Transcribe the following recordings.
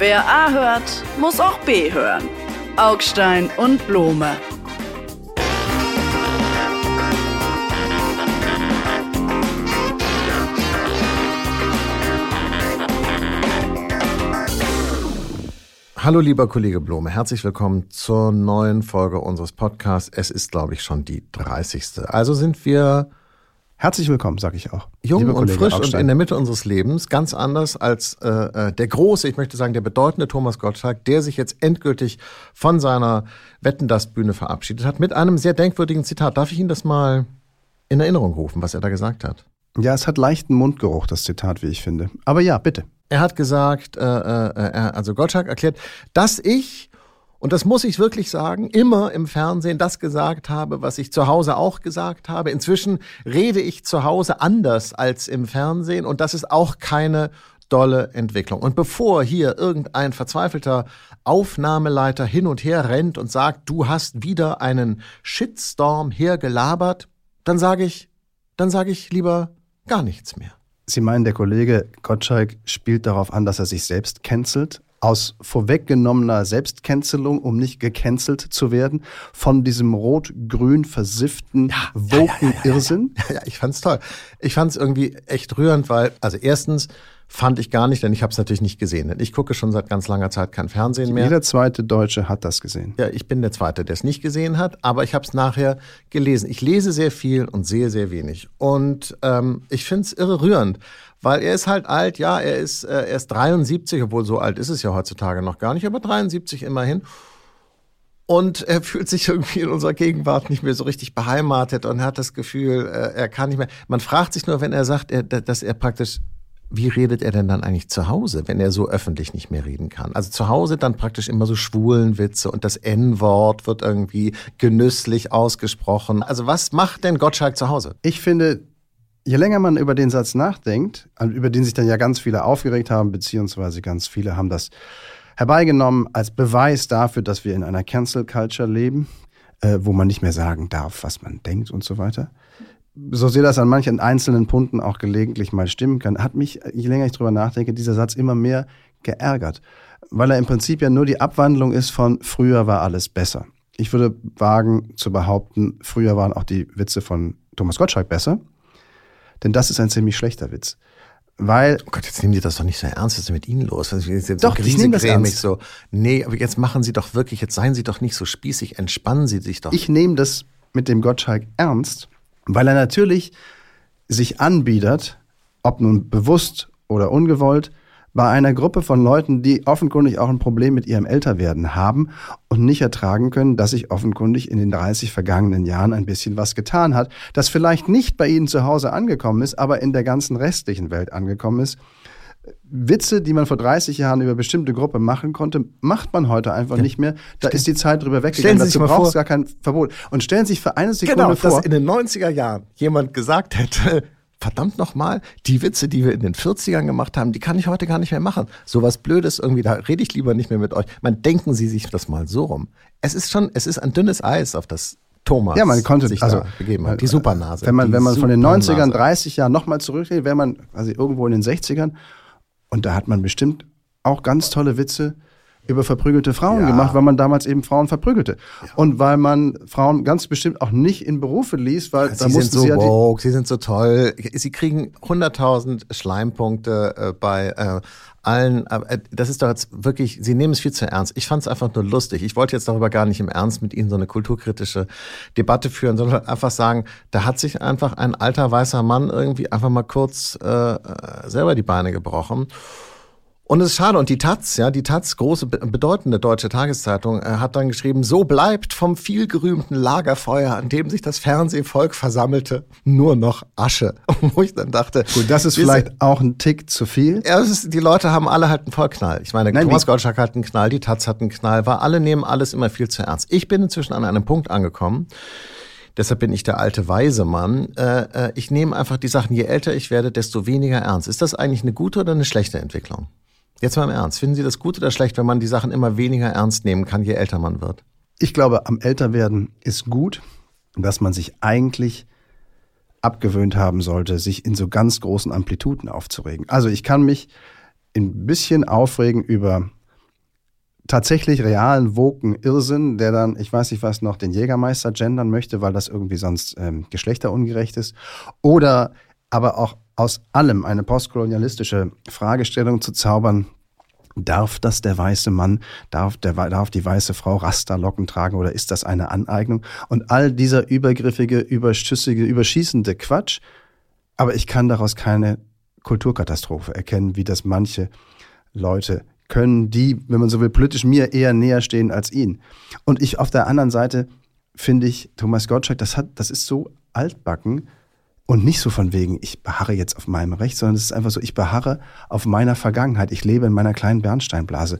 Wer A hört, muss auch B hören. Augstein und Blome. Hallo lieber Kollege Blome, herzlich willkommen zur neuen Folge unseres Podcasts. Es ist, glaube ich, schon die 30. Also sind wir Herzlich willkommen, sage ich auch. Jung und Kollege frisch Augstein. und in der Mitte unseres Lebens, ganz anders als äh, äh, der große, ich möchte sagen, der bedeutende Thomas Gottschalk, der sich jetzt endgültig von seiner Wetten das Bühne verabschiedet hat, mit einem sehr denkwürdigen Zitat. Darf ich Ihnen das mal in Erinnerung rufen, was er da gesagt hat? Ja, es hat leichten Mundgeruch, das Zitat, wie ich finde. Aber ja, bitte. Er hat gesagt, äh, äh, also Gottschalk erklärt, dass ich und das muss ich wirklich sagen, immer im Fernsehen das gesagt habe, was ich zu Hause auch gesagt habe. Inzwischen rede ich zu Hause anders als im Fernsehen und das ist auch keine dolle Entwicklung. Und bevor hier irgendein verzweifelter Aufnahmeleiter hin und her rennt und sagt, du hast wieder einen Shitstorm hergelabert, dann sage ich, dann sage ich lieber gar nichts mehr. Sie meinen, der Kollege Gottschalk spielt darauf an, dass er sich selbst cancelt? Aus vorweggenommener Selbstcancelung, um nicht gecancelt zu werden, von diesem rot-grün versifften ja, Woken-Irrsinn? Ja, ja, ja, ich fand's toll. Ich fand's irgendwie echt rührend, weil, also erstens fand ich gar nicht, denn ich habe es natürlich nicht gesehen. Denn ich gucke schon seit ganz langer Zeit kein Fernsehen mehr. Jeder zweite Deutsche hat das gesehen. Ja, ich bin der Zweite, der es nicht gesehen hat, aber ich habe es nachher gelesen. Ich lese sehr viel und sehe sehr wenig. Und ähm, ich find's irre rührend weil er ist halt alt, ja, er ist, äh, er ist 73, obwohl so alt ist es ja heutzutage noch gar nicht, aber 73 immerhin. Und er fühlt sich irgendwie in unserer Gegenwart nicht mehr so richtig beheimatet und hat das Gefühl, äh, er kann nicht mehr. Man fragt sich nur, wenn er sagt, dass er praktisch wie redet er denn dann eigentlich zu Hause, wenn er so öffentlich nicht mehr reden kann? Also zu Hause dann praktisch immer so schwulen Witze und das N-Wort wird irgendwie genüsslich ausgesprochen. Also was macht denn Gottschalk zu Hause? Ich finde, je länger man über den Satz nachdenkt, über den sich dann ja ganz viele aufgeregt haben, beziehungsweise ganz viele haben das herbeigenommen als Beweis dafür, dass wir in einer Cancel Culture leben, äh, wo man nicht mehr sagen darf, was man denkt und so weiter. So sehr das an manchen einzelnen Punkten auch gelegentlich mal stimmen kann, hat mich, je länger ich drüber nachdenke, dieser Satz immer mehr geärgert, weil er im Prinzip ja nur die Abwandlung ist von früher war alles besser. Ich würde wagen zu behaupten, früher waren auch die Witze von Thomas Gottschalk besser. Denn das ist ein ziemlich schlechter Witz. Weil. Oh Gott, jetzt nehmen Sie das doch nicht so ernst. Was ist mit Ihnen los? Was ist jetzt doch, so ich nehme das ernst. So, nee, aber jetzt machen Sie doch wirklich, jetzt seien Sie doch nicht so spießig, entspannen Sie sich doch. Ich nehme das mit dem Gottschalk ernst, weil er natürlich sich anbietet, ob nun bewusst oder ungewollt, bei einer Gruppe von Leuten, die offenkundig auch ein Problem mit ihrem Älterwerden haben und nicht ertragen können, dass sich offenkundig in den 30 vergangenen Jahren ein bisschen was getan hat, das vielleicht nicht bei ihnen zu Hause angekommen ist, aber in der ganzen restlichen Welt angekommen ist. Witze, die man vor 30 Jahren über bestimmte Gruppe machen konnte, macht man heute einfach ja. nicht mehr. Da ist die Zeit drüber weggegangen. Stellen Sie Dazu braucht es gar kein Verbot. Und stellen Sie sich für eine Sekunde genau, vor, dass in den 90er Jahren jemand gesagt hätte, verdammt nochmal, die Witze, die wir in den 40ern gemacht haben, die kann ich heute gar nicht mehr machen. Sowas Blödes irgendwie, da rede ich lieber nicht mehr mit euch. Man denken Sie sich das mal so rum. Es ist schon, es ist ein dünnes Eis, auf das Thomas ja, man konnte, sich also, begeben hat. Die Supernase. Wenn man, wenn man von den 90ern, 30 Jahren nochmal zurückgeht, wäre man quasi irgendwo in den 60ern und da hat man bestimmt auch ganz tolle Witze über verprügelte Frauen ja. gemacht, weil man damals eben Frauen verprügelte. Ja. Und weil man Frauen ganz bestimmt auch nicht in Berufe ließ, weil ja, da sie mussten sind so sie woke, sie sind so toll. Sie kriegen 100.000 Schleimpunkte äh, bei äh, allen. Äh, das ist doch jetzt wirklich, sie nehmen es viel zu ernst. Ich fand es einfach nur lustig. Ich wollte jetzt darüber gar nicht im Ernst mit Ihnen so eine kulturkritische Debatte führen, sondern einfach sagen, da hat sich einfach ein alter weißer Mann irgendwie einfach mal kurz äh, äh selber die Beine gebrochen. Und es ist schade. Und die Taz, ja, die Taz, große, bedeutende deutsche Tageszeitung, äh, hat dann geschrieben, so bleibt vom vielgerühmten Lagerfeuer, an dem sich das Fernsehvolk versammelte, nur noch Asche. Wo ich dann dachte. Gut, das ist vielleicht auch ein Tick zu viel. Ja, ist, die Leute haben alle halt einen Vollknall. Ich meine, Nein, Thomas Gottschalk hat einen Knall, die Taz hat einen Knall, weil alle nehmen alles immer viel zu ernst. Ich bin inzwischen an einem Punkt angekommen, Deshalb bin ich der alte weise Mann. Äh, äh, ich nehme einfach die Sachen, je älter ich werde, desto weniger ernst. Ist das eigentlich eine gute oder eine schlechte Entwicklung? Jetzt mal im Ernst. Finden Sie das gut oder schlecht, wenn man die Sachen immer weniger ernst nehmen kann, je älter man wird? Ich glaube, am Älterwerden ist gut, dass man sich eigentlich abgewöhnt haben sollte, sich in so ganz großen Amplituden aufzuregen. Also ich kann mich ein bisschen aufregen über tatsächlich realen, woken Irrsinn, der dann, ich weiß nicht was, noch den Jägermeister gendern möchte, weil das irgendwie sonst ähm, geschlechterungerecht ist. Oder aber auch aus allem eine postkolonialistische Fragestellung zu zaubern, Darf das der weiße Mann, darf, der, darf die weiße Frau Rasterlocken tragen oder ist das eine Aneignung? Und all dieser übergriffige, überschüssige, überschießende Quatsch. Aber ich kann daraus keine Kulturkatastrophe erkennen, wie das manche Leute können, die, wenn man so will, politisch mir eher näher stehen als ihn. Und ich auf der anderen Seite finde ich, Thomas Gottschalk, das hat, das ist so altbacken, und nicht so von wegen, ich beharre jetzt auf meinem Recht, sondern es ist einfach so, ich beharre auf meiner Vergangenheit. Ich lebe in meiner kleinen Bernsteinblase.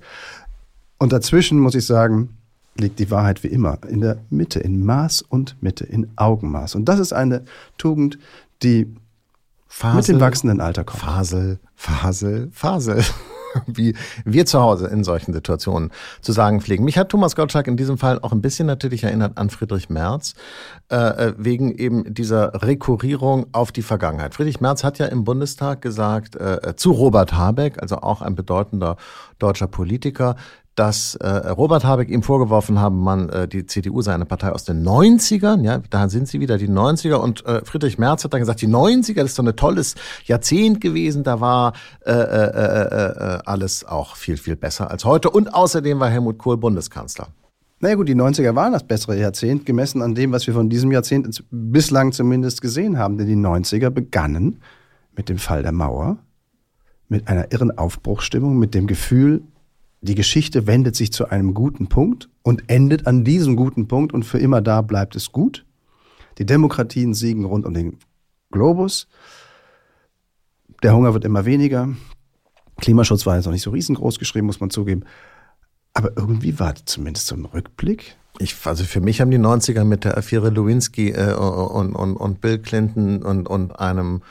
Und dazwischen, muss ich sagen, liegt die Wahrheit wie immer in der Mitte, in Maß und Mitte, in Augenmaß. Und das ist eine Tugend, die Fasel, mit dem wachsenden Alter kommt. Fasel, Fasel, Fasel. wie wir zu Hause in solchen Situationen zu sagen pflegen. Mich hat Thomas Gottschalk in diesem Fall auch ein bisschen natürlich erinnert an Friedrich Merz, äh, äh, wegen eben dieser Rekurrierung auf die Vergangenheit. Friedrich Merz hat ja im Bundestag gesagt, äh, äh zu Robert Habeck, also auch ein bedeutender deutscher Politiker, dass äh, Robert Habeck ihm vorgeworfen haben, man, äh, die CDU sei eine Partei aus den 90ern, ja, da sind sie wieder, die 90er. Und äh, Friedrich Merz hat dann gesagt, die 90er, das ist doch ein tolles Jahrzehnt gewesen, da war äh, äh, äh, äh, alles auch viel, viel besser als heute. Und außerdem war Helmut Kohl Bundeskanzler. Naja gut, die 90er waren das bessere Jahrzehnt, gemessen an dem, was wir von diesem Jahrzehnt bislang zumindest gesehen haben. Denn die 90er begannen mit dem Fall der Mauer, mit einer irren Aufbruchsstimmung, mit dem Gefühl, die Geschichte wendet sich zu einem guten Punkt und endet an diesem guten Punkt und für immer da bleibt es gut. Die Demokratien siegen rund um den Globus. Der Hunger wird immer weniger. Klimaschutz war jetzt noch nicht so riesengroß geschrieben, muss man zugeben. Aber irgendwie war zumindest so ein Rückblick. Ich, also für mich haben die 90er mit der Affäre Lewinsky äh, und, und, und Bill Clinton und, und einem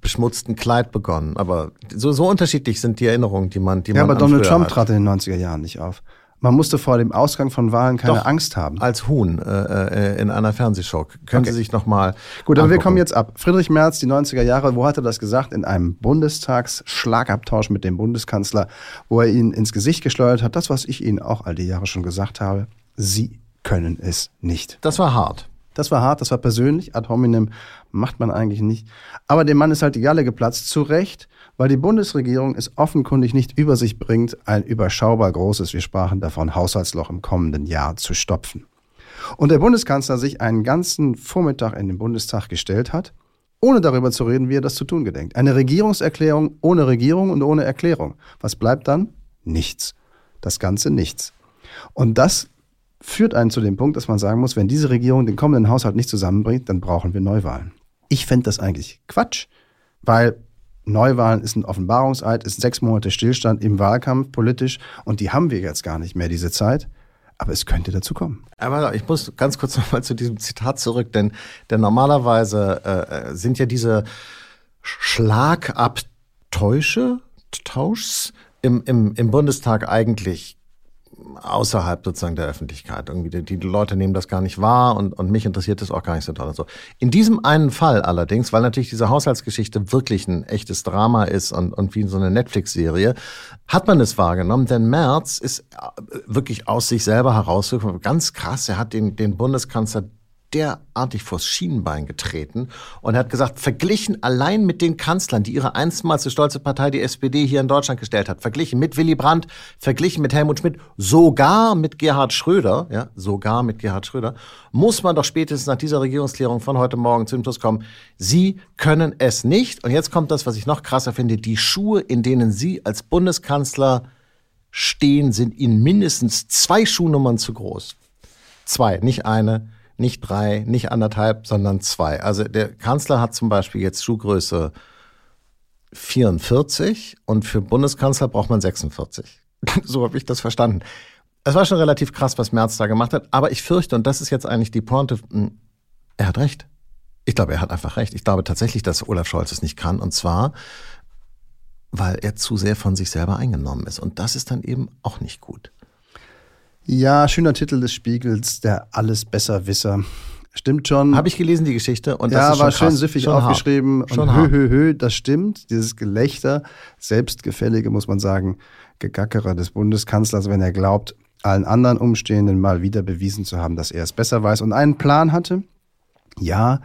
beschmutzten Kleid begonnen. Aber so, so unterschiedlich sind die Erinnerungen, die man, die ja, man. Ja, aber Donald Trump hat. trat in den 90er Jahren nicht auf. Man musste vor dem Ausgang von Wahlen keine Doch, Angst haben. Als Huhn äh, äh in einer Fernsehshow. Können okay. Sie sich nochmal. Gut, aber wir kommen jetzt ab. Friedrich Merz, die 90er Jahre, wo hat er das gesagt? In einem Bundestagsschlagabtausch mit dem Bundeskanzler, wo er ihn ins Gesicht geschleudert hat. Das, was ich Ihnen auch all die Jahre schon gesagt habe. Sie können es nicht. Das war hart. Das war hart, das war persönlich. Ad hominem macht man eigentlich nicht. Aber dem Mann ist halt die Galle geplatzt, zu Recht, weil die Bundesregierung es offenkundig nicht über sich bringt, ein überschaubar großes, wir sprachen davon, Haushaltsloch im kommenden Jahr zu stopfen. Und der Bundeskanzler sich einen ganzen Vormittag in den Bundestag gestellt hat, ohne darüber zu reden, wie er das zu tun gedenkt. Eine Regierungserklärung ohne Regierung und ohne Erklärung. Was bleibt dann? Nichts. Das Ganze nichts. Und das führt einen zu dem Punkt, dass man sagen muss, wenn diese Regierung den kommenden Haushalt nicht zusammenbringt, dann brauchen wir Neuwahlen. Ich fände das eigentlich Quatsch, weil Neuwahlen ist ein Offenbarungseid, ist sechs Monate Stillstand im Wahlkampf politisch und die haben wir jetzt gar nicht mehr, diese Zeit. Aber es könnte dazu kommen. Aber ich muss ganz kurz nochmal zu diesem Zitat zurück, denn, denn normalerweise äh, sind ja diese Schlagabtäusche, Tauschs im, im, im Bundestag eigentlich außerhalb sozusagen der Öffentlichkeit. Irgendwie die, die, Leute nehmen das gar nicht wahr und, und mich interessiert das auch gar nicht so toll und so. In diesem einen Fall allerdings, weil natürlich diese Haushaltsgeschichte wirklich ein echtes Drama ist und, und wie so eine Netflix-Serie, hat man es wahrgenommen, denn Merz ist äh, wirklich aus sich selber herausgekommen. Ganz krass, er hat den, den Bundeskanzler derartig vors Schienenbein getreten und hat gesagt, verglichen allein mit den Kanzlern, die ihre einstmals so stolze Partei, die SPD, hier in Deutschland gestellt hat, verglichen mit Willy Brandt, verglichen mit Helmut Schmidt, sogar mit Gerhard Schröder, ja, sogar mit Gerhard Schröder, muss man doch spätestens nach dieser Regierungsklärung von heute Morgen zum Schluss kommen, Sie können es nicht. Und jetzt kommt das, was ich noch krasser finde, die Schuhe, in denen Sie als Bundeskanzler stehen, sind Ihnen mindestens zwei Schuhnummern zu groß. Zwei, nicht eine nicht drei, nicht anderthalb, sondern zwei. Also der Kanzler hat zum Beispiel jetzt Schuhgröße 44 und für Bundeskanzler braucht man 46. so habe ich das verstanden. Es war schon relativ krass, was Merz da gemacht hat, aber ich fürchte, und das ist jetzt eigentlich die Pointe, hm, er hat recht. Ich glaube, er hat einfach recht. Ich glaube tatsächlich, dass Olaf Scholz es nicht kann. Und zwar, weil er zu sehr von sich selber eingenommen ist. Und das ist dann eben auch nicht gut. Ja, schöner Titel des Spiegels, der Allesbesserwisser. Stimmt schon. Habe ich gelesen, die Geschichte. Und das ja, ist schon war schön krass. süffig schon aufgeschrieben. Hart. Schon und hö, hö, hö, das stimmt. Dieses Gelächter, selbstgefällige, muss man sagen, Gegackerer des Bundeskanzlers, wenn er glaubt, allen anderen Umstehenden mal wieder bewiesen zu haben, dass er es besser weiß und einen Plan hatte. Ja,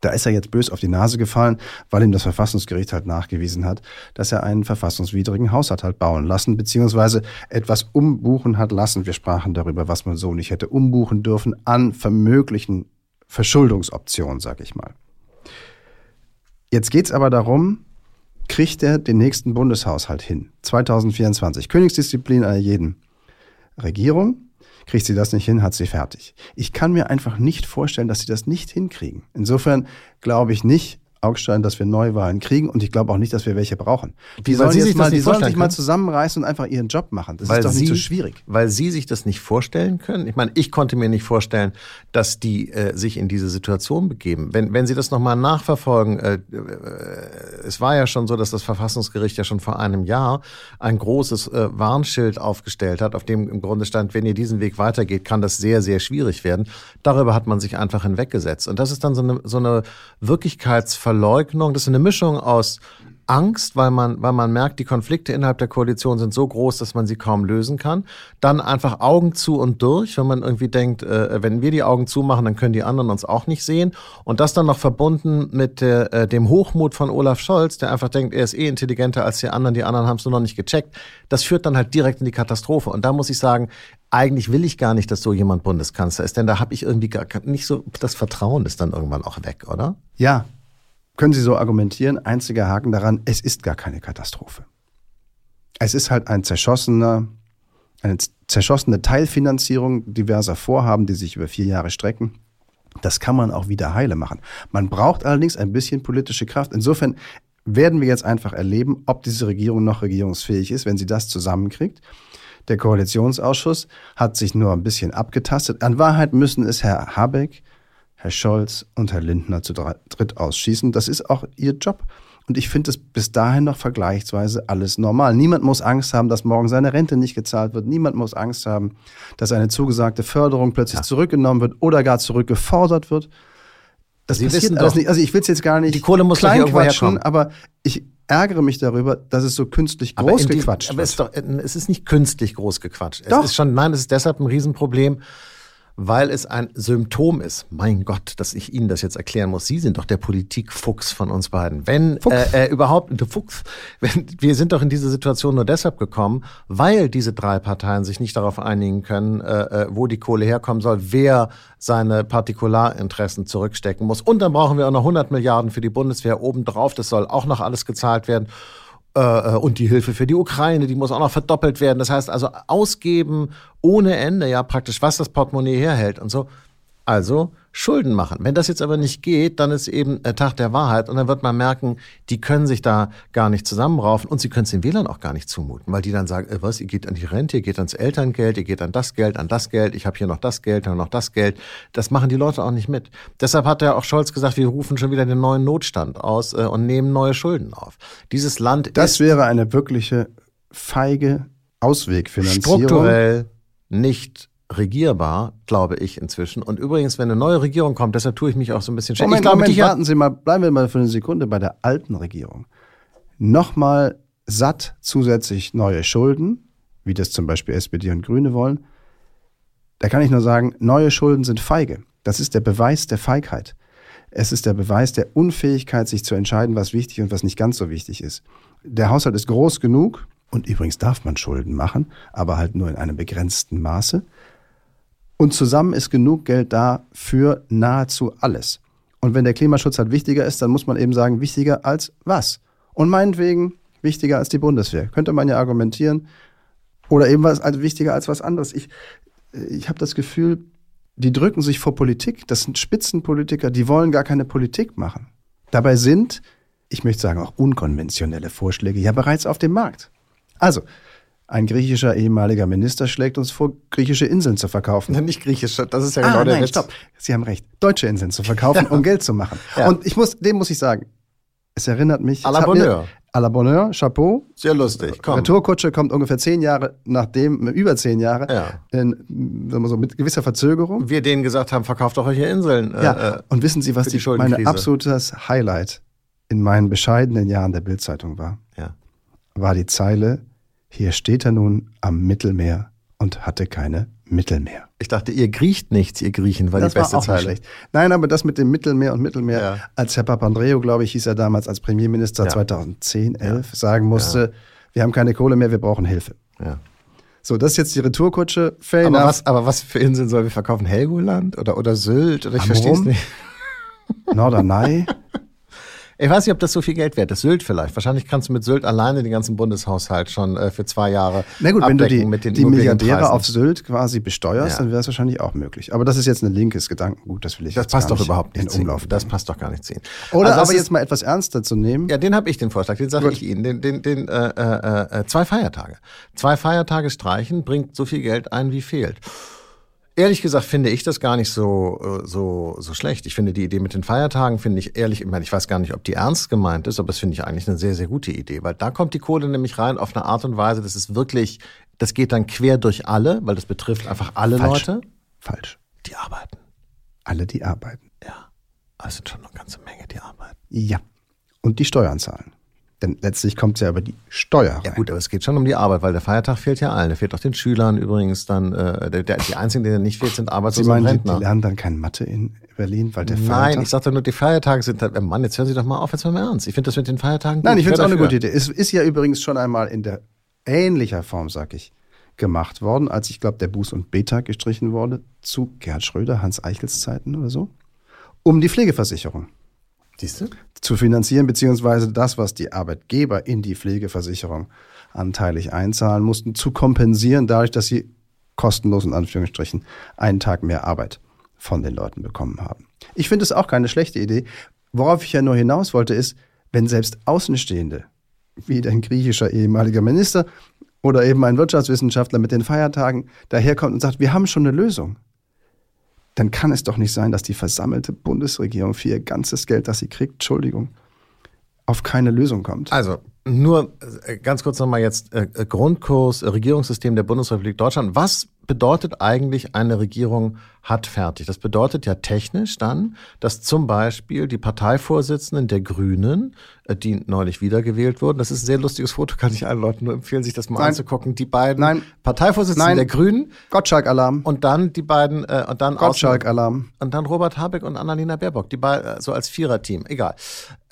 da ist er jetzt bös auf die Nase gefallen, weil ihm das Verfassungsgericht halt nachgewiesen hat, dass er einen verfassungswidrigen Haushalt hat bauen lassen, beziehungsweise etwas umbuchen hat lassen. Wir sprachen darüber, was man so nicht hätte umbuchen dürfen an vermöglichen Verschuldungsoptionen, sag ich mal. Jetzt geht's aber darum, kriegt er den nächsten Bundeshaushalt hin? 2024. Königsdisziplin einer jeden Regierung. Kriegt sie das nicht hin, hat sie fertig. Ich kann mir einfach nicht vorstellen, dass sie das nicht hinkriegen. Insofern glaube ich nicht, Augstein, dass wir Neuwahlen kriegen und ich glaube auch nicht, dass wir welche brauchen. Die sollen, Sie sich das mal, die sollen sich mal zusammenreißen und einfach ihren Job machen. Das weil ist doch Sie, nicht so schwierig. Weil Sie sich das nicht vorstellen können. Ich meine, ich konnte mir nicht vorstellen, dass die äh, sich in diese Situation begeben. Wenn, wenn Sie das nochmal nachverfolgen, äh, äh, es war ja schon so, dass das Verfassungsgericht ja schon vor einem Jahr ein großes äh, Warnschild aufgestellt hat, auf dem im Grunde stand, wenn ihr diesen Weg weitergeht, kann das sehr, sehr schwierig werden. Darüber hat man sich einfach hinweggesetzt. Und das ist dann so eine, so eine Wirklichkeitsverleugnung. Das ist eine Mischung aus Angst, weil man, weil man merkt, die Konflikte innerhalb der Koalition sind so groß, dass man sie kaum lösen kann. Dann einfach Augen zu und durch, wenn man irgendwie denkt, äh, wenn wir die Augen zumachen, dann können die anderen uns auch nicht sehen. Und das dann noch verbunden mit äh, dem Hochmut von Olaf Scholz, der einfach denkt, er ist eh intelligenter als die anderen, die anderen haben es nur noch nicht gecheckt. Das führt dann halt direkt in die Katastrophe. Und da muss ich sagen, eigentlich will ich gar nicht, dass so jemand Bundeskanzler ist, denn da habe ich irgendwie gar nicht so, das Vertrauen ist dann irgendwann auch weg, oder? Ja, können Sie so argumentieren. Einziger Haken daran, es ist gar keine Katastrophe. Es ist halt ein zerschossener, eine zerschossene Teilfinanzierung diverser Vorhaben, die sich über vier Jahre strecken. Das kann man auch wieder heile machen. Man braucht allerdings ein bisschen politische Kraft. Insofern werden wir jetzt einfach erleben, ob diese Regierung noch regierungsfähig ist, wenn sie das zusammenkriegt. Der Koalitionsausschuss hat sich nur ein bisschen abgetastet. An Wahrheit müssen es Herr Habeck, Herr Scholz und Herr Lindner zu dritt ausschießen. Das ist auch ihr Job. Und ich finde es bis dahin noch vergleichsweise alles normal. Niemand muss Angst haben, dass morgen seine Rente nicht gezahlt wird. Niemand muss Angst haben, dass eine zugesagte Förderung plötzlich ja. zurückgenommen wird oder gar zurückgefordert wird. Das Sie passiert alles doch, nicht. Also ich will es jetzt gar nicht die Kohle muss kleinquatschen, herkommen. aber ich ärgere mich darüber, dass es so künstlich Aber groß die- gequatscht Aber wird. es ist, doch, es ist nicht künstlich groß gequatscht. Doch. Es ist schon, nein, es ist deshalb ein Riesenproblem, weil es ein Symptom ist. Mein Gott, dass ich Ihnen das jetzt erklären muss. Sie sind doch der Politikfuchs von uns beiden. Wenn Fuchs. äh, äh, überhaupt, der Fuchs, wenn, wir sind doch in diese Situation nur deshalb gekommen, weil diese drei Parteien sich nicht darauf einigen können, äh, äh, wo die Kohle herkommen soll, wer seine Partikularinteressen zurückstecken muss. Und dann brauchen wir auch noch 100 Milliarden für die Bundeswehr obendrauf. Das soll auch noch alles gezahlt werden und die Hilfe für die Ukraine, die muss auch noch verdoppelt werden. Das heißt also ausgeben ohne Ende, ja praktisch, was das Portemonnaie herhält und so. Also Schulden machen. Wenn das jetzt aber nicht geht, dann ist eben Tag der Wahrheit und dann wird man merken, die können sich da gar nicht zusammenraufen und sie können es den Wählern auch gar nicht zumuten, weil die dann sagen, äh, was, ihr geht an die Rente, ihr geht ans Elterngeld, ihr geht an das Geld, an das Geld, ich habe hier noch das Geld, dann noch das Geld. Das machen die Leute auch nicht mit. Deshalb hat ja auch Scholz gesagt, wir rufen schon wieder den neuen Notstand aus äh, und nehmen neue Schulden auf. Dieses Land Das ist wäre eine wirkliche feige Auswegfinanzierung. strukturell nicht regierbar, glaube ich inzwischen. Und übrigens, wenn eine neue Regierung kommt, deshalb tue ich mich auch so ein bisschen schwer. Moment, ich glaube, Moment, die warten Sie mal, bleiben wir mal für eine Sekunde bei der alten Regierung. Nochmal satt zusätzlich neue Schulden, wie das zum Beispiel SPD und Grüne wollen. Da kann ich nur sagen, neue Schulden sind feige. Das ist der Beweis der Feigheit. Es ist der Beweis der Unfähigkeit, sich zu entscheiden, was wichtig und was nicht ganz so wichtig ist. Der Haushalt ist groß genug und übrigens darf man Schulden machen, aber halt nur in einem begrenzten Maße. Und zusammen ist genug Geld da für nahezu alles. Und wenn der Klimaschutz halt wichtiger ist, dann muss man eben sagen, wichtiger als was? Und meinetwegen wichtiger als die Bundeswehr. Könnte man ja argumentieren. Oder eben was also wichtiger als was anderes. Ich, ich habe das Gefühl, die drücken sich vor Politik. Das sind Spitzenpolitiker, die wollen gar keine Politik machen. Dabei sind, ich möchte sagen, auch unkonventionelle Vorschläge ja bereits auf dem Markt. Also, ein griechischer ehemaliger Minister schlägt uns vor, griechische Inseln zu verkaufen. nicht griechisch, das ist ja genau Ah, der nein, Witz. stopp. Sie haben recht. Deutsche Inseln zu verkaufen, um Geld zu machen. Ja. Und ich muss, dem muss ich sagen, es erinnert mich. À la hat mir- Bonheur. À la Bonheur, Chapeau. Sehr lustig. Komm. Retourkutsche kommt ungefähr zehn Jahre nachdem, über zehn Jahre, Ja. in, sagen wir so, mit gewisser Verzögerung. Wir denen gesagt haben, verkauft doch euch hier Inseln. Ja, Äh, äh, und wissen Sie, was die die, meine absolutes Highlight in meinen bescheidenen Jahren der Bildzeitung war? ja. War die Zeile, hier steht er nun am Mittelmeer und hatte keine Mittel mehr. Ich dachte, ihr griecht nichts, ihr Griechen, war das die beste war auch Zeile. schlecht. Nein, aber das mit dem Mittelmeer und Mittelmeer, Ja. als Herr Papandreou, glaube ich, hieß er damals als Premierminister Ja. 2010, 11, sagen musste, wir haben keine Kohle mehr, wir brauchen Hilfe. Ja. So, das ist jetzt die Retourkutsche. Fair Aber, enough. was, aber was für Inseln sollen wir verkaufen? Helgoland oder, oder Sylt? Oder ich verstehe es nicht. Norderney. Ich weiß nicht, ob das so viel Geld wert ist. Sylt vielleicht. Wahrscheinlich kannst du mit Sylt alleine den ganzen Bundeshaushalt schon äh, für zwei Jahre Na gut, wenn du die, mit den die Milliardäre auf Sylt quasi besteuerst, Ja. dann wäre es wahrscheinlich auch möglich. Aber das ist jetzt ein linkes Gedankengut, das will ich Das jetzt passt doch überhaupt nicht in Umlauf. Das passt doch gar nicht zu Ihnen. Oder Also aber jetzt mal etwas ernster zu nehmen. Ja, den habe ich den Vorschlag, den sage ich Ihnen. Den, den, den äh, äh, äh, zwei Feiertage. Zwei Feiertage streichen bringt so viel Geld ein, wie fehlt. Ehrlich gesagt finde ich das gar nicht so, äh, so, so schlecht. Ich finde die Idee mit den Feiertagen, finde ich ehrlich, ich meine, ich weiß gar nicht, ob die ernst gemeint ist, aber das finde ich eigentlich eine sehr, sehr gute Idee, weil da kommt die Kohle nämlich rein auf eine Art und Weise, das ist wirklich, das geht dann quer durch alle, weil das betrifft einfach alle Falsch. Leute, Falsch. die arbeiten. Alle, die arbeiten. Ja, sind schon eine ganze Menge, die arbeiten. Ja. Und die Steuern zahlen. Denn letztlich kommt es ja über die Steuer rein. Ja gut, aber es geht schon um die Arbeit, weil der Feiertag fehlt ja allen. Der fehlt auch den Schülern übrigens dann. Äh, der, der, die einzigen, denen nicht fehlt, sind Arbeitslose und meinen, die, Rentner. lernen dann kein Mathe in Berlin, weil der Nein, Feiertag... ich sagte nur, die Feiertage sind halt, Mann, jetzt hören Sie doch mal auf, jetzt mal im Ernst. Ich finde das mit den Feiertagen gut. Nein, ich finde es auch eine gute Idee. Es ist ja übrigens schon einmal in der ähnlicher Form, sag ich, gemacht worden, als ich glaube, der Buß- und B-Tag gestrichen wurde zu Gerhard Schröder, Hans Eichels Zeiten oder so, um die Pflegeversicherung Siehst du? zu finanzieren, beziehungsweise das, was die Arbeitgeber in die Pflegeversicherung anteilig einzahlen mussten, zu kompensieren, dadurch, dass sie kostenlos in Anführungsstrichen einen Tag mehr Arbeit von den Leuten bekommen haben. Ich finde es auch keine schlechte Idee. Worauf ich ja nur hinaus wollte, ist, wenn selbst Außenstehende, wie ein griechischer ehemaliger Minister oder eben ein Wirtschaftswissenschaftler mit den Feiertagen daherkommt und sagt, wir haben schon eine Lösung dann kann es doch nicht sein, dass die versammelte Bundesregierung für ihr ganzes Geld, das sie kriegt, Entschuldigung, auf keine Lösung kommt. Also, nur äh, ganz kurz nochmal jetzt äh, äh, Grundkurs, äh, Regierungssystem der Bundesrepublik Deutschland. Was bedeutet eigentlich eine Regierung hat fertig? Das bedeutet ja technisch dann, dass zum Beispiel die Parteivorsitzenden der Grünen, äh, die neulich wiedergewählt wurden, das ist ein sehr lustiges Foto, kann ich allen Leuten nur empfehlen, sich das mal Nein. anzugucken. Die beiden Nein. Parteivorsitzenden Nein. der Grünen Gottschalk-Alarm. und dann die beiden äh, und dann Gottschalk-Alarm. und dann Robert Habeck und Annalena Baerbock, die beiden so als Viererteam, egal.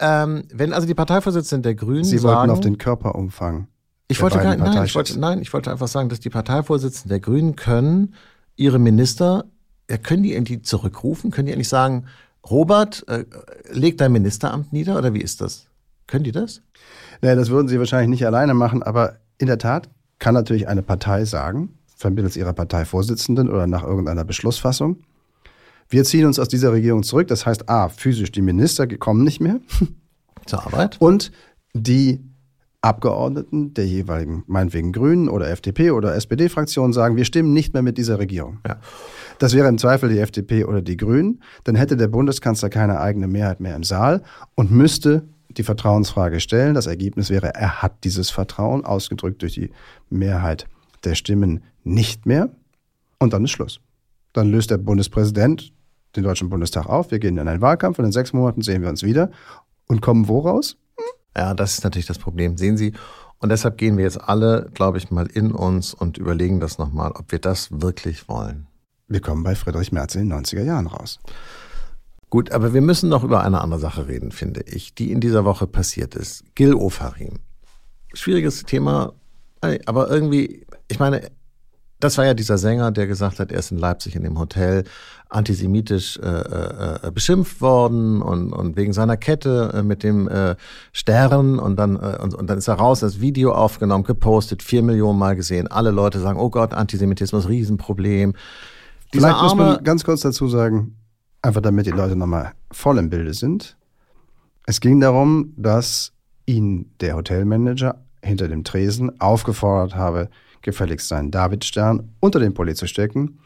Ähm, wenn also die Parteivorsitzenden der Grünen Sie sagen, wollten auf den Körperumfang. Ich wollte gar, nein, ich wollte, nein, ich wollte einfach sagen, dass die Parteivorsitzenden der Grünen können ihre Minister, ja, können die irgendwie zurückrufen? Können die eigentlich sagen, Robert, äh, leg dein Ministeramt nieder oder wie ist das? Können die das? Nee, das würden sie wahrscheinlich nicht alleine machen, aber in der Tat kann natürlich eine Partei sagen, vermittels ihrer Parteivorsitzenden oder nach irgendeiner Beschlussfassung, wir ziehen uns aus dieser Regierung zurück. Das heißt, A, physisch die Minister kommen nicht mehr Zur Arbeit? und die Abgeordneten der jeweiligen, meinetwegen Grünen oder FDP oder SPD-Fraktion sagen, wir stimmen nicht mehr mit dieser Regierung. Ja. Das wäre im Zweifel die FDP oder die Grünen. Dann hätte der Bundeskanzler keine eigene Mehrheit mehr im Saal und müsste die Vertrauensfrage stellen. Das Ergebnis wäre, er hat dieses Vertrauen, ausgedrückt durch die Mehrheit der Stimmen, nicht mehr. Und dann ist Schluss. Dann löst der Bundespräsident den Deutschen Bundestag auf. Wir gehen in einen Wahlkampf und in sechs Monaten sehen wir uns wieder und kommen wo raus? Ja, das ist natürlich das Problem. Sehen Sie, und deshalb gehen wir jetzt alle, glaube ich, mal in uns und überlegen das nochmal, ob wir das wirklich wollen. Wir kommen bei Friedrich Merz in den 90er Jahren raus. Gut, aber wir müssen noch über eine andere Sache reden, finde ich, die in dieser Woche passiert ist. Gil Ofarim. Schwieriges Thema, aber irgendwie, ich meine, das war ja dieser Sänger, der gesagt hat, er ist in Leipzig in dem Hotel antisemitisch äh, äh, beschimpft worden und, und wegen seiner Kette äh, mit dem äh, Stern und dann äh, und, und dann ist er raus, das Video aufgenommen, gepostet, vier Millionen Mal gesehen. Alle Leute sagen, oh Gott, Antisemitismus, Riesenproblem. Dieser Vielleicht muss man ganz kurz dazu sagen, einfach damit die Leute nochmal voll im Bilde sind. Es ging darum, dass ihn der Hotelmanager hinter dem Tresen aufgefordert habe, gefälligst seinen Davidstern unter den Pulli zu stecken.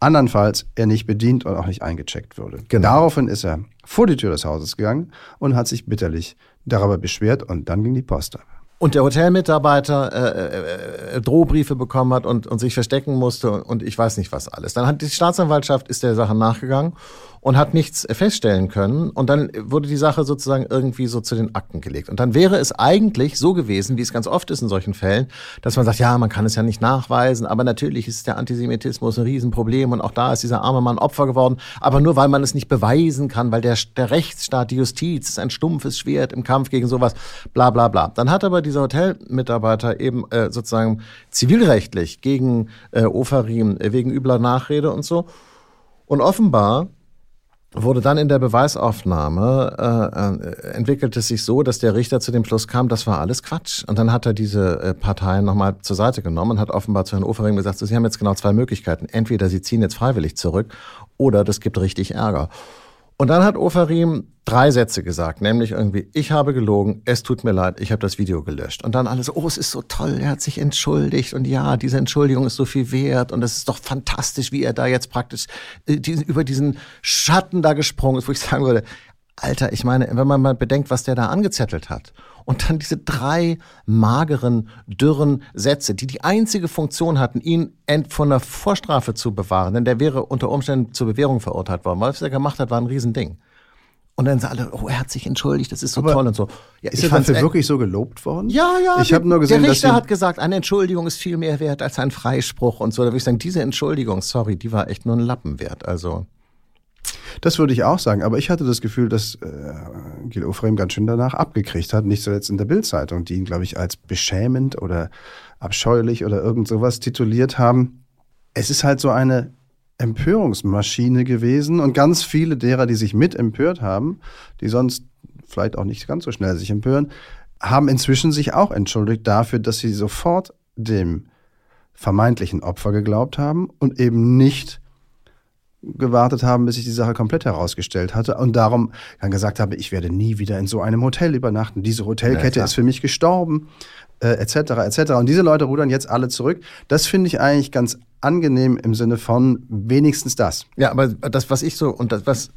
Andernfalls er nicht bedient und auch nicht eingecheckt würde. Genau. Daraufhin ist er vor die Tür des Hauses gegangen und hat sich bitterlich darüber beschwert und dann ging die Post ab. Und der Hotelmitarbeiter äh, äh, Drohbriefe bekommen hat und, und sich verstecken musste und, und ich weiß nicht was alles. Dann hat die Staatsanwaltschaft ist der Sache nachgegangen und hat nichts feststellen können. Und dann wurde die Sache sozusagen irgendwie so zu den Akten gelegt. Und dann wäre es eigentlich so gewesen, wie es ganz oft ist in solchen Fällen, dass man sagt, ja, man kann es ja nicht nachweisen, aber natürlich ist der Antisemitismus ein Riesenproblem und auch da ist dieser arme Mann Opfer geworden. Aber nur weil man es nicht beweisen kann, weil der, der Rechtsstaat, die Justiz ist ein stumpfes Schwert im Kampf gegen sowas, bla bla bla. Dann hat aber dieser Hotelmitarbeiter eben äh, sozusagen zivilrechtlich gegen äh, Ofarim äh, wegen übler Nachrede und so. Und offenbar wurde dann in der Beweisaufnahme äh, äh, entwickelt es sich so, dass der Richter zu dem Schluss kam, das war alles Quatsch. Und dann hat er diese äh, Parteien nochmal zur Seite genommen und hat offenbar zu Herrn Ofering gesagt, so, Sie haben jetzt genau zwei Möglichkeiten. Entweder Sie ziehen jetzt freiwillig zurück oder das gibt richtig Ärger. Und dann hat Ofarim drei Sätze gesagt, nämlich irgendwie, ich habe gelogen, es tut mir leid, ich habe das Video gelöscht. Und dann alles, oh, es ist so toll, er hat sich entschuldigt und ja, diese Entschuldigung ist so viel wert und es ist doch fantastisch, wie er da jetzt praktisch äh, diesen, über diesen Schatten da gesprungen ist, wo ich sagen würde, Alter, ich meine, wenn man mal bedenkt, was der da angezettelt hat und dann diese drei mageren, dürren Sätze, die die einzige Funktion hatten, ihn von der Vorstrafe zu bewahren, denn der wäre unter Umständen zur Bewährung verurteilt worden. Was er gemacht hat, war ein Riesending. Und dann sind alle, oh, er hat sich entschuldigt, das ist so Aber toll und so. Ja, ist er dafür wirklich so gelobt worden? Ja, ja. Ich habe nur gesehen, der Richter hat gesagt, eine Entschuldigung ist viel mehr wert als ein Freispruch und so. Da würde ich sagen, diese Entschuldigung, sorry, die war echt nur ein Lappen wert. Also das würde ich auch sagen, aber ich hatte das Gefühl, dass äh, Gil Ofrem ganz schön danach abgekriegt hat, nicht zuletzt in der Bildzeitung, die ihn, glaube ich, als beschämend oder abscheulich oder irgend sowas tituliert haben. Es ist halt so eine Empörungsmaschine gewesen und ganz viele derer, die sich mit empört haben, die sonst vielleicht auch nicht ganz so schnell sich empören, haben inzwischen sich auch entschuldigt dafür, dass sie sofort dem vermeintlichen Opfer geglaubt haben und eben nicht gewartet haben, bis sich die Sache komplett herausgestellt hatte und darum dann gesagt habe, ich werde nie wieder in so einem Hotel übernachten. Diese Hotelkette ja, ist für mich gestorben, äh, etc. etc. Und diese Leute rudern jetzt alle zurück. Das finde ich eigentlich ganz angenehm im Sinne von wenigstens das. Ja, aber das, was ich so und das, was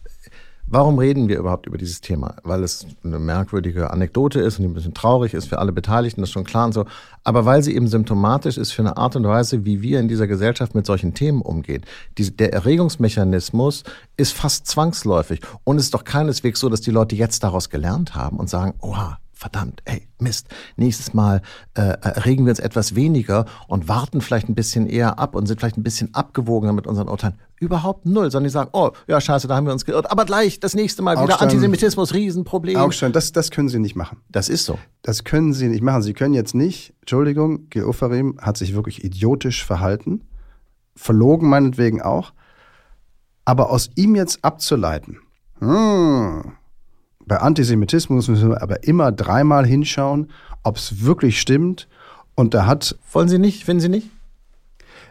Warum reden wir überhaupt über dieses Thema? Weil es eine merkwürdige Anekdote ist und ein bisschen traurig ist für alle Beteiligten, das ist schon klar und so. Aber weil sie eben symptomatisch ist für eine Art und Weise, wie wir in dieser Gesellschaft mit solchen Themen umgehen. Die, der Erregungsmechanismus ist fast zwangsläufig. Und es ist doch keineswegs so, dass die Leute jetzt daraus gelernt haben und sagen, oha, verdammt, ey, Mist, nächstes Mal äh, regen wir uns etwas weniger und warten vielleicht ein bisschen eher ab und sind vielleicht ein bisschen abgewogener mit unseren Urteilen. Überhaupt null, sondern die sagen, oh, ja, scheiße, da haben wir uns geirrt, aber gleich das nächste Mal wieder Antisemitismus, Riesenproblem. Augstein, das, das können Sie nicht machen. Das ist so. Das können Sie nicht machen. Sie können jetzt nicht, Entschuldigung, Geofarim hat sich wirklich idiotisch verhalten, verlogen meinetwegen auch, aber aus ihm jetzt abzuleiten, hm, bei Antisemitismus müssen wir aber immer dreimal hinschauen, ob es wirklich stimmt. Und da hat. Wollen Sie nicht? Finden Sie nicht?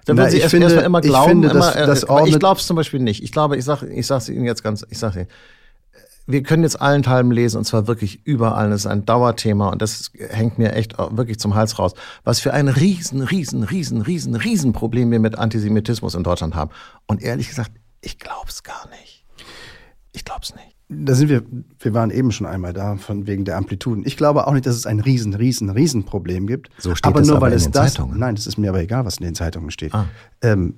Dann würden Sie erst, finde, erst immer glauben. Ich, finde, immer, das, das ich glaube es zum Beispiel nicht. Ich glaube, ich sage ich es Ihnen jetzt ganz, ich sage Ihnen, wir können jetzt allenthalben lesen und zwar wirklich überall. Das ist ein Dauerthema und das hängt mir echt wirklich zum Hals raus. Was für ein riesen, riesen, riesen, riesen, riesen Problem wir mit Antisemitismus in Deutschland haben. Und ehrlich gesagt, ich glaube es gar nicht. Ich glaube es nicht da sind wir, wir waren eben schon einmal da, von wegen der Amplituden. Ich glaube auch nicht, dass es ein riesen, riesen, riesen Problem gibt. So steht aber nur aber weil es das, Zeitungen. Nein, das ist mir aber egal, was in den Zeitungen steht. Ah. Ähm,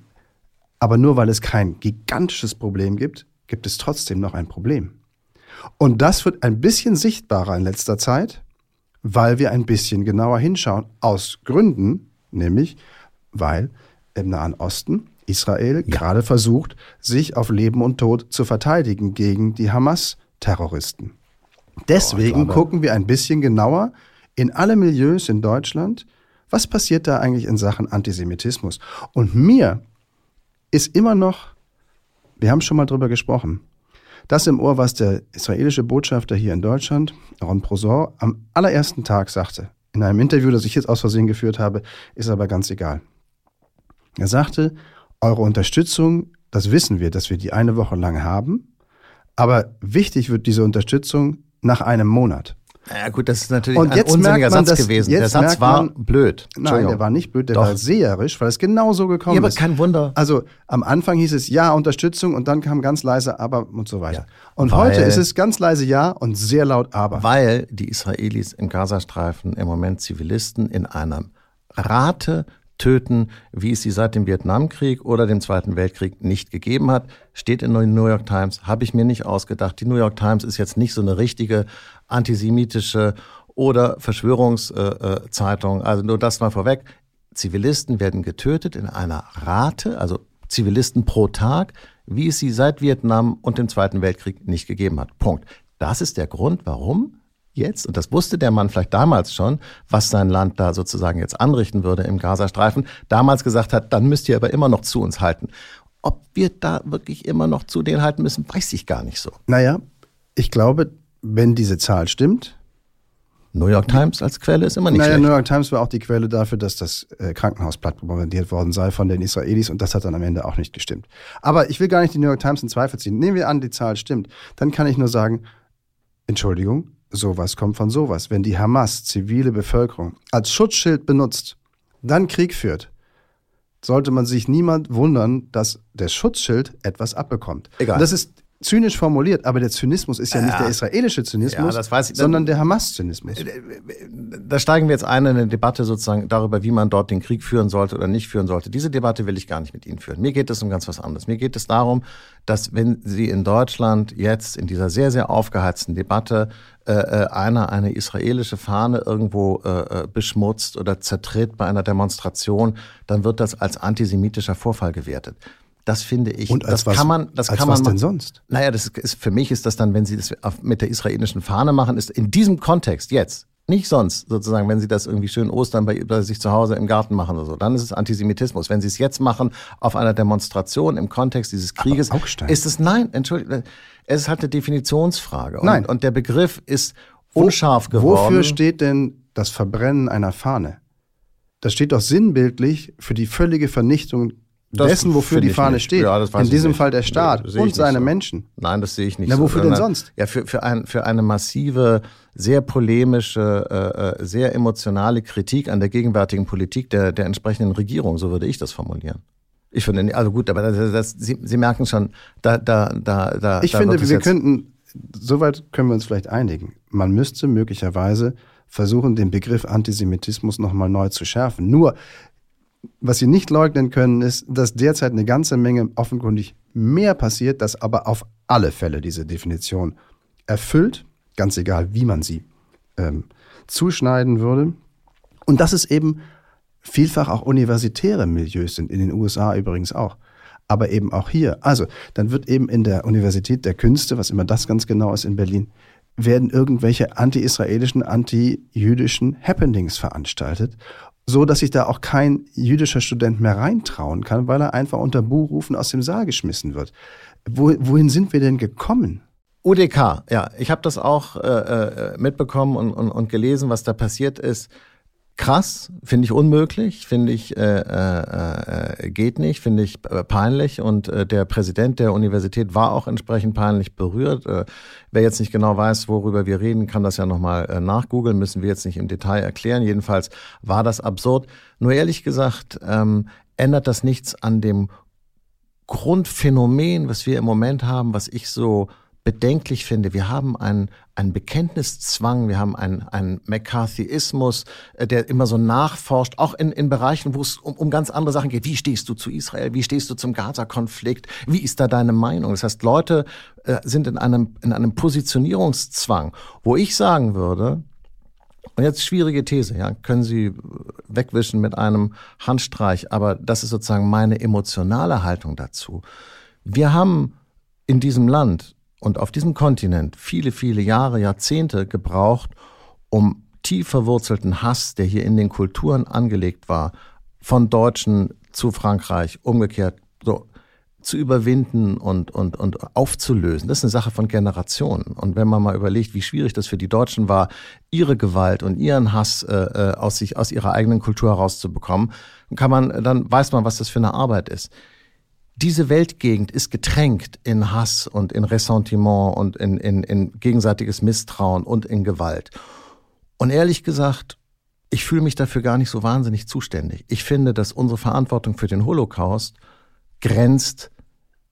aber nur weil es kein gigantisches Problem gibt, gibt es trotzdem noch ein Problem. Und das wird ein bisschen sichtbarer in letzter Zeit, weil wir ein bisschen genauer hinschauen. Aus Gründen, nämlich weil im Nahen Osten Israel ja. gerade versucht, sich auf Leben und Tod zu verteidigen gegen die Hamas-Terroristen. Deswegen oh, gucken wir ein bisschen genauer in alle Milieus in Deutschland, was passiert da eigentlich in Sachen Antisemitismus. Und mir ist immer noch, wir haben schon mal drüber gesprochen, das im Ohr, was der israelische Botschafter hier in Deutschland, Ron Prosor, am allerersten Tag sagte. In einem Interview, das ich jetzt aus Versehen geführt habe, ist aber ganz egal. Er sagte, eure Unterstützung, das wissen wir, dass wir die eine Woche lang haben. Aber wichtig wird diese Unterstützung nach einem Monat. Ja gut, das ist natürlich Und ein jetzt unsinniger merkt man, Satz gewesen. Der Satz war man- blöd. Nein, der war nicht blöd, der Doch. war seherisch, weil es genau so gekommen Ja, aber ist. kein Wunder. Also am Anfang hieß es ja, Unterstützung und dann kam ganz leise aber und so weiter. Ja, und heute ist es ganz leise ja und sehr laut aber. Weil die Israelis im Gazastreifen im Moment Zivilisten in einer Rate töten, wie es sie seit dem Vietnamkrieg oder dem Zweiten Weltkrieg nicht gegeben hat. Steht in der New York Times, habe ich mir nicht ausgedacht. Die New York Times ist jetzt nicht so eine richtige antisemitische oder Verschwörungszeitung. Also nur das mal vorweg. Zivilisten werden getötet in einer Rate, also Zivilisten pro Tag, wie es sie seit Vietnam und dem Zweiten Weltkrieg nicht gegeben hat. Punkt. Das ist der Grund, warum jetzt, und das wusste der Mann vielleicht damals schon, was sein Land da sozusagen jetzt anrichten würde im Gazastreifen, damals gesagt hat, dann müsst ihr aber immer noch zu uns halten. Ob wir da wirklich immer noch zu denen halten müssen, weiß ich gar nicht so. Naja, ich glaube, wenn diese Zahl stimmt, New York Times als Quelle ist immer nicht naja, schlecht. New York Times war auch die Quelle dafür, dass das äh, Krankenhaus platt bombardiert worden sei von den Israelis und das hat dann am Ende auch nicht gestimmt. Aber ich will gar nicht die New York Times in Zweifel ziehen. Nehmen wir an, die Zahl stimmt. Dann kann ich nur sagen, Entschuldigung, sowas kommt von sowas. Wenn die Hamas zivile Bevölkerung als Schutzschild benutzt, dann Krieg führt, sollte man sich niemand wundern, dass der Schutzschild etwas abbekommt. Egal. Und das ist zynisch formuliert, aber der Zynismus ist ja, nicht der israelische Zynismus, Ja, ich. sondern der Hamas-Zynismus. da steigen wir jetzt ein in eine Debatte sozusagen darüber, wie man dort den Krieg führen sollte oder nicht führen sollte. Diese Debatte will ich gar nicht mit Ihnen führen. Mir geht es um ganz was anderes. Mir geht es darum, dass wenn Sie in Deutschland jetzt in dieser sehr, sehr aufgeheizten Debatte äh, äh, einer eine israelische Fahne irgendwo äh, äh, beschmutzt oder zertritt bei einer Demonstration, dann wird das als antisemitischer Vorfall gewertet. Das finde ich, Und als das was- kann man, das als kann was man denn sonst? naja, das ist, für mich ist das dann, wenn Sie das mit der israelischen Fahne machen, ist in diesem Kontext jetzt, nicht sonst sozusagen, wenn Sie das irgendwie schön Ostern bei, bei sich zu Hause im Garten machen oder so, dann ist es Antisemitismus. Wenn Sie es jetzt machen auf einer Demonstration im Kontext dieses Krieges, ist es nein, entschuldigung, es ist halt eine Definitionsfrage. Und, Nein. Und der Begriff ist unscharf geworden. Wofür steht denn das Verbrennen einer Fahne? Das steht doch sinnbildlich für die völlige Vernichtung Das dessen, wofür die Fahne nicht. steht. Ja, das In diesem nicht. Fall der Staat Nee, und seine so. Menschen. Nein, das sehe ich nicht Na, so. wofür denn sondern- sonst? Ja, für, für, ein, für eine massive, sehr polemische, äh, äh, sehr emotionale Kritik an der gegenwärtigen Politik der, der entsprechenden Regierung, so würde ich das formulieren. Ich finde, also gut, aber das, das, Sie, Sie merken schon, da, da, da, da. Ich da finde, wir könnten, soweit können wir uns vielleicht einigen. Man müsste möglicherweise versuchen, den Begriff Antisemitismus nochmal neu zu schärfen. Nur, was Sie nicht leugnen können, ist, dass derzeit eine ganze Menge offenkundig mehr passiert, das aber auf alle Fälle diese Definition erfüllt, ganz egal, wie man sie ähm, zuschneiden würde. Und dass es eben vielfach auch universitäre Milieus sind, in den USA übrigens auch, aber eben auch hier. Also, dann wird eben in der Universität der Künste, was immer das ganz genau ist in Berlin, werden irgendwelche anti-israelischen, anti-jüdischen Happenings veranstaltet, so dass sich da auch kein jüdischer Student mehr reintrauen kann, weil er einfach unter Buhrufen aus dem Saal geschmissen wird. Wo, wohin sind wir denn gekommen? UDK, ja, ich habe das auch äh, äh, mitbekommen und, und, und gelesen, was da passiert ist. Krass, finde ich unmöglich, finde ich äh, äh, äh, geht nicht, finde ich äh, peinlich und äh, der Präsident der Universität war auch entsprechend peinlich berührt. Äh, wer jetzt nicht genau weiß, worüber wir reden, kann das ja nochmal äh, nachgoogeln, müssen wir jetzt nicht im Detail erklären. Jedenfalls war das absurd. Nur ehrlich gesagt ähm, ändert das nichts an dem Grundphänomen, was wir im Moment haben, was ich so bedenklich finde. Wir haben einen, Bekenntniszwang, wir haben einen, einen McCarthyismus, äh, der immer so nachforscht, auch in, in Bereichen, wo es um, um ganz andere Sachen geht. Wie stehst du zu Israel? Wie stehst du zum Gaza-Konflikt? Wie ist da deine Meinung? Das heißt, Leute äh, sind in einem, in einem Positionierungszwang, wo ich sagen würde, und jetzt schwierige These, ja, können Sie wegwischen mit einem Handstreich, aber das ist sozusagen meine emotionale Haltung dazu. Wir haben in diesem Land und auf diesem Kontinent viele, viele Jahre, Jahrzehnte gebraucht, um tief verwurzelten Hass, der hier in den Kulturen angelegt war, von Deutschen zu Frankreich, umgekehrt, so zu überwinden und, und, und aufzulösen. Das ist eine Sache von Generationen. Und wenn man mal überlegt, wie schwierig das für die Deutschen war, ihre Gewalt und ihren Hass äh, aus sich, aus ihrer eigenen Kultur herauszubekommen, kann man, dann weiß man, was das für eine Arbeit ist. Diese Weltgegend ist getränkt in Hass und in Ressentiment und in, in, in gegenseitiges Misstrauen und in Gewalt. Und ehrlich gesagt, ich fühle mich dafür gar nicht so wahnsinnig zuständig. Ich finde, dass unsere Verantwortung für den Holocaust grenzt,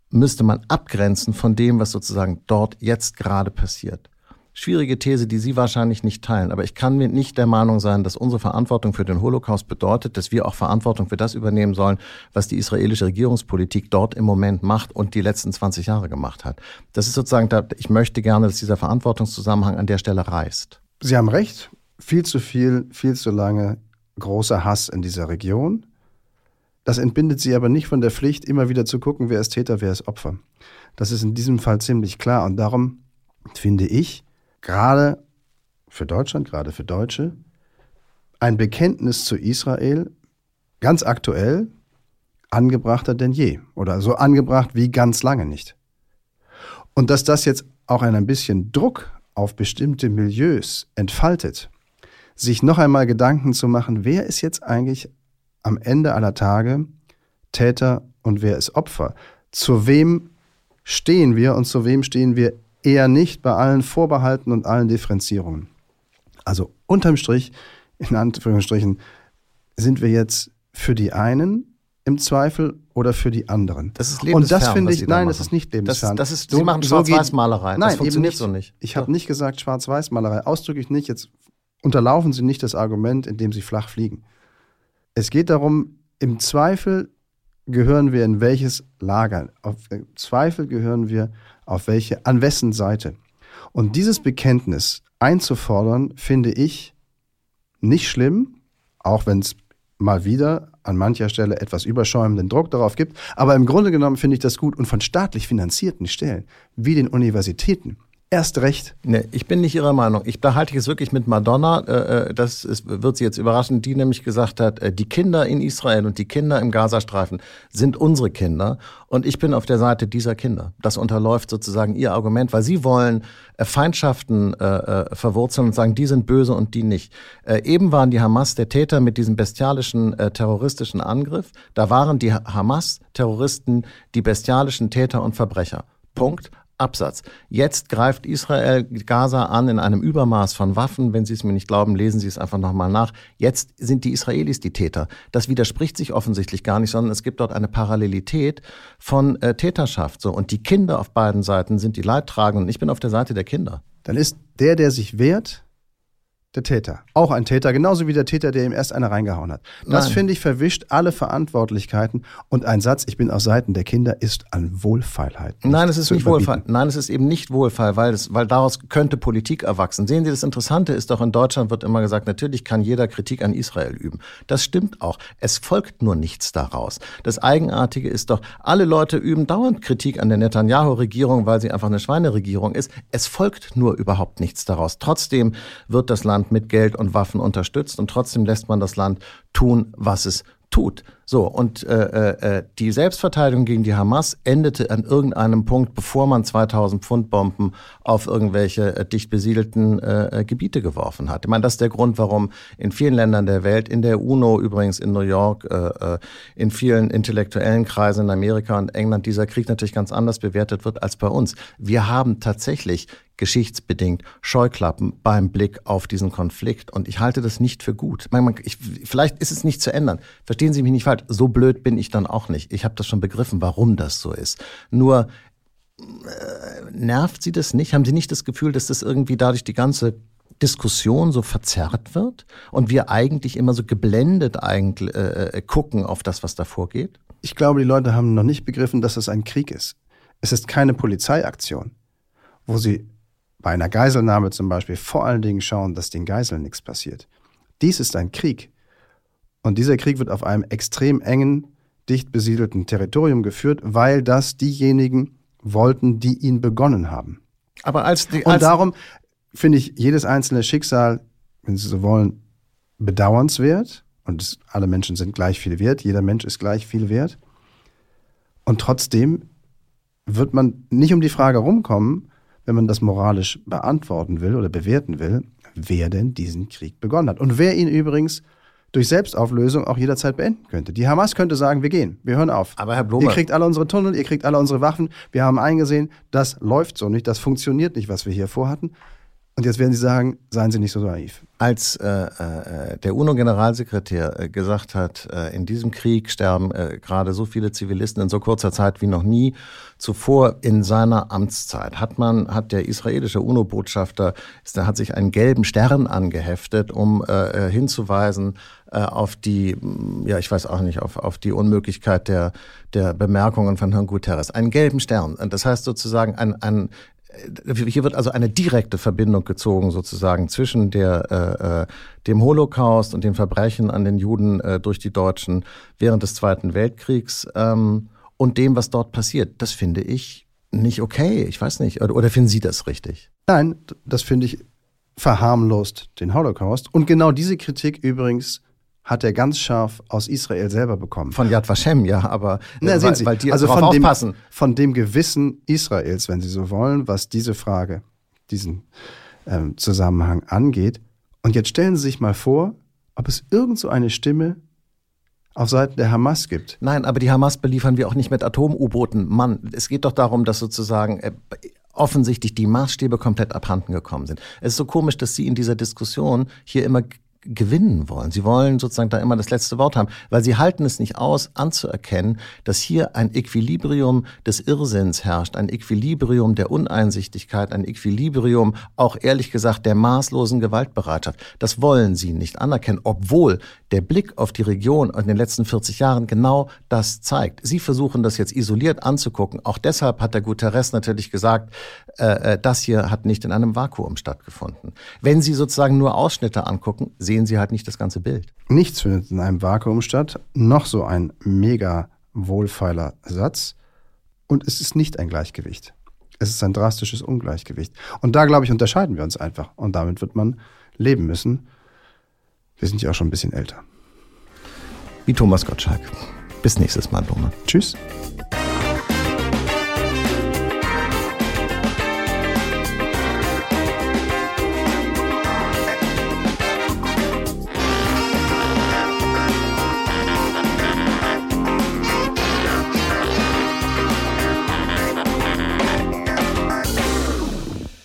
müsste man abgrenzen von dem, was sozusagen dort jetzt gerade passiert. Schwierige These, die Sie wahrscheinlich nicht teilen, aber ich kann mir nicht der Meinung sein, dass unsere Verantwortung für den Holocaust bedeutet, dass wir auch Verantwortung für das übernehmen sollen, was die israelische Regierungspolitik dort im Moment macht und die letzten 20 Jahre gemacht hat. Das ist sozusagen, ich möchte gerne, dass dieser Verantwortungszusammenhang an der Stelle reißt. Sie haben recht viel zu viel, viel zu lange großer Hass in dieser Region. Das entbindet sie aber nicht von der Pflicht, immer wieder zu gucken, wer ist Täter, wer ist Opfer. Das ist in diesem Fall ziemlich klar und darum finde ich, gerade für Deutschland, gerade für Deutsche, ein Bekenntnis zu Israel ganz aktuell angebrachter denn je oder so angebracht wie ganz lange nicht. Und dass das jetzt auch ein bisschen Druck auf bestimmte Milieus entfaltet, sich noch einmal Gedanken zu machen, wer ist jetzt eigentlich am Ende aller Tage Täter und wer ist Opfer? Zu wem stehen wir und zu wem stehen wir eher nicht bei allen Vorbehalten und allen Differenzierungen? Also unterm Strich, in Anführungsstrichen, sind wir jetzt für die einen im Zweifel oder für die anderen. Das ist lebensfern, Und das finde ich, nein, da das ist nicht lebensfern. Das, das ist, Sie machen Schwarz-Weiß-Malerei. Nein, das funktioniert so nicht. Ich habe nicht gesagt Schwarz-Weiß-Malerei, ausdrücklich nicht. Jetzt unterlaufen Sie nicht das Argument, indem Sie flach fliegen. Es geht darum, im Zweifel gehören wir in welches Lager. Auf im Zweifel gehören wir auf welche, an wessen Seite. Und dieses Bekenntnis einzufordern, finde ich nicht schlimm, auch wenn es mal wieder an mancher Stelle etwas überschäumenden Druck darauf gibt. Aber im Grunde genommen finde ich das gut und von staatlich finanzierten Stellen, wie den Universitäten, erst recht. Nee, ich bin nicht Ihrer Meinung. Ich, da halte ich es wirklich mit Madonna. Äh, äh, das ist, wird Sie jetzt überraschen, die nämlich gesagt hat, äh, die Kinder in Israel und die Kinder im Gazastreifen sind unsere Kinder. Und ich bin auf der Seite dieser Kinder. Das unterläuft sozusagen Ihr Argument, weil Sie wollen äh, Feindschaften äh, verwurzeln und sagen, die sind böse und die nicht. Äh, eben waren die Hamas der Täter mit diesem bestialischen terroristischen Angriff. Da waren die Hamas-Terroristen die bestialischen Täter und Verbrecher. Punkt. Absatz. Jetzt greift Israel Gaza an in einem Übermaß von Waffen. Wenn Sie es mir nicht glauben, lesen Sie es einfach nochmal nach. Jetzt sind die Israelis die Täter. Das widerspricht sich offensichtlich gar nicht, sondern es gibt dort eine Parallelität von äh, Täterschaft. So. Und die Kinder auf beiden Seiten sind die Leidtragenden. Ich bin auf der Seite der Kinder. Dann ist der, der sich wehrt, der Täter. Auch ein Täter, genauso wie der Täter, der ihm erst eine reingehauen hat. Das finde ich verwischt alle Verantwortlichkeiten und ein Satz, ich bin auf Seiten der Kinder, ist an Wohlfeilheit. Nein, es ist nicht Wohlfeil. Nein, es ist eben nicht Wohlfeil, weil, es, weil daraus könnte Politik erwachsen. Sehen Sie, das Interessante ist doch, in Deutschland wird immer gesagt, natürlich kann jeder Kritik an Israel üben. Das stimmt auch. Es folgt nur nichts daraus. Das Eigenartige ist doch, alle Leute üben dauernd Kritik an der Netanyahu-Regierung, weil sie einfach eine Schweineregierung ist. Es folgt nur überhaupt nichts daraus. Trotzdem wird das Land Land mit Geld und Waffen unterstützt und trotzdem lässt man das Land tun, was es tut. So, und äh, äh, die Selbstverteidigung gegen die Hamas endete an irgendeinem Punkt, bevor man 2000 Pfund Bomben auf irgendwelche äh, dicht besiedelten äh, äh, Gebiete geworfen hat. Ich meine, das ist der Grund, warum in vielen Ländern der Welt, in der UNO übrigens in New York, äh, äh, in vielen intellektuellen Kreisen in Amerika und England dieser Krieg natürlich ganz anders bewertet wird als bei uns. Wir haben tatsächlich geschichtsbedingt Scheuklappen beim Blick auf diesen Konflikt. Und ich halte das nicht für gut. Ich, vielleicht ist es nicht zu ändern. Verstehen Sie mich nicht falsch. So blöd bin ich dann auch nicht. Ich habe das schon begriffen, warum das so ist. Nur äh, nervt Sie das nicht? Haben Sie nicht das Gefühl, dass das irgendwie dadurch die ganze Diskussion so verzerrt wird und wir eigentlich immer so geblendet eigentlich äh, äh, gucken auf das, was da vorgeht? Ich glaube, die Leute haben noch nicht begriffen, dass es ein Krieg ist. Es ist keine Polizeiaktion, wo sie bei einer Geiselnahme zum Beispiel vor allen Dingen schauen, dass den Geiseln nichts passiert. Dies ist ein Krieg. Und dieser Krieg wird auf einem extrem engen, dicht besiedelten Territorium geführt, weil das diejenigen wollten, die ihn begonnen haben. Aber als die, als Und darum finde ich jedes einzelne Schicksal, wenn Sie so wollen, bedauernswert. Und es, alle Menschen sind gleich viel wert. Jeder Mensch ist gleich viel wert. Und trotzdem wird man nicht um die Frage rumkommen, wenn man das moralisch beantworten will oder bewerten will, wer denn diesen Krieg begonnen hat. Und wer ihn übrigens durch Selbstauflösung auch jederzeit beenden könnte. Die Hamas könnte sagen, wir gehen, wir hören auf. Aber Herr Blume, ihr kriegt alle unsere Tunnel, ihr kriegt alle unsere Waffen. Wir haben eingesehen, das läuft so nicht, das funktioniert nicht, was wir hier vorhatten. Und jetzt werden Sie sagen, seien Sie nicht so naiv. Als äh, äh, der UNO-Generalsekretär äh, gesagt hat, äh, in diesem Krieg sterben äh, gerade so viele Zivilisten in so kurzer Zeit wie noch nie zuvor in seiner Amtszeit, hat man, hat der israelische UNO-Botschafter, hat sich einen gelben Stern angeheftet, um äh, äh hinzuweisen äh, auf die, ja, ich weiß auch nicht, auf, auf die Unmöglichkeit der, der Bemerkungen von Herrn Guterres. Einen gelben Stern. Das heißt sozusagen ein, ein hier wird also eine direkte Verbindung gezogen sozusagen zwischen der, äh, äh, dem Holocaust und den Verbrechen an den Juden äh, durch die Deutschen während des Zweiten Weltkriegs ähm, und dem, was dort passiert. Das finde ich nicht okay. Ich weiß nicht. Oder, oder finden Sie das richtig? Nein, das finde ich verharmlost den Holocaust. Und genau diese Kritik übrigens hat er ganz scharf aus Israel selber bekommen. Von Yad Vashem, ja, aber Na, äh, weil, Sie, weil die also von dem, aufpassen. von dem Gewissen Israels, wenn Sie so wollen, was diese Frage, diesen ähm, Zusammenhang angeht. Und jetzt stellen Sie sich mal vor, ob es irgend so eine Stimme auf Seiten der Hamas gibt. Nein, aber die Hamas beliefern wir auch nicht mit Atom-U-Booten. Mann, es geht doch darum, dass sozusagen äh, offensichtlich die Maßstäbe komplett abhanden gekommen sind. Es ist so komisch, dass Sie in dieser Diskussion hier immer gewinnen wollen. Sie wollen sozusagen da immer das letzte Wort haben, weil sie halten es nicht aus, anzuerkennen, dass hier ein Equilibrium des Irrsinns herrscht, ein Equilibrium der Uneinsichtigkeit, ein Equilibrium auch ehrlich gesagt der maßlosen Gewaltbereitschaft. Das wollen sie nicht anerkennen, obwohl der Blick auf die Region in den letzten 40 Jahren genau das zeigt. Sie versuchen das jetzt isoliert anzugucken. Auch deshalb hat der Guterres natürlich gesagt, äh, äh das hier hat nicht in einem Vakuum stattgefunden. Wenn Sie sozusagen nur Ausschnitte angucken, sehen Sie halt nicht das ganze Bild. Nichts findet in einem Vakuum statt. Noch so ein mega wohlfeiler Satz. Und es ist nicht ein Gleichgewicht. Es ist ein drastisches Ungleichgewicht. Und da, glaube ich, unterscheiden wir uns einfach. Und damit wird man leben müssen. Wir sind ja auch schon ein bisschen älter. Wie Thomas Gottschalk. Bis nächstes Mal, Blume. Tschüss.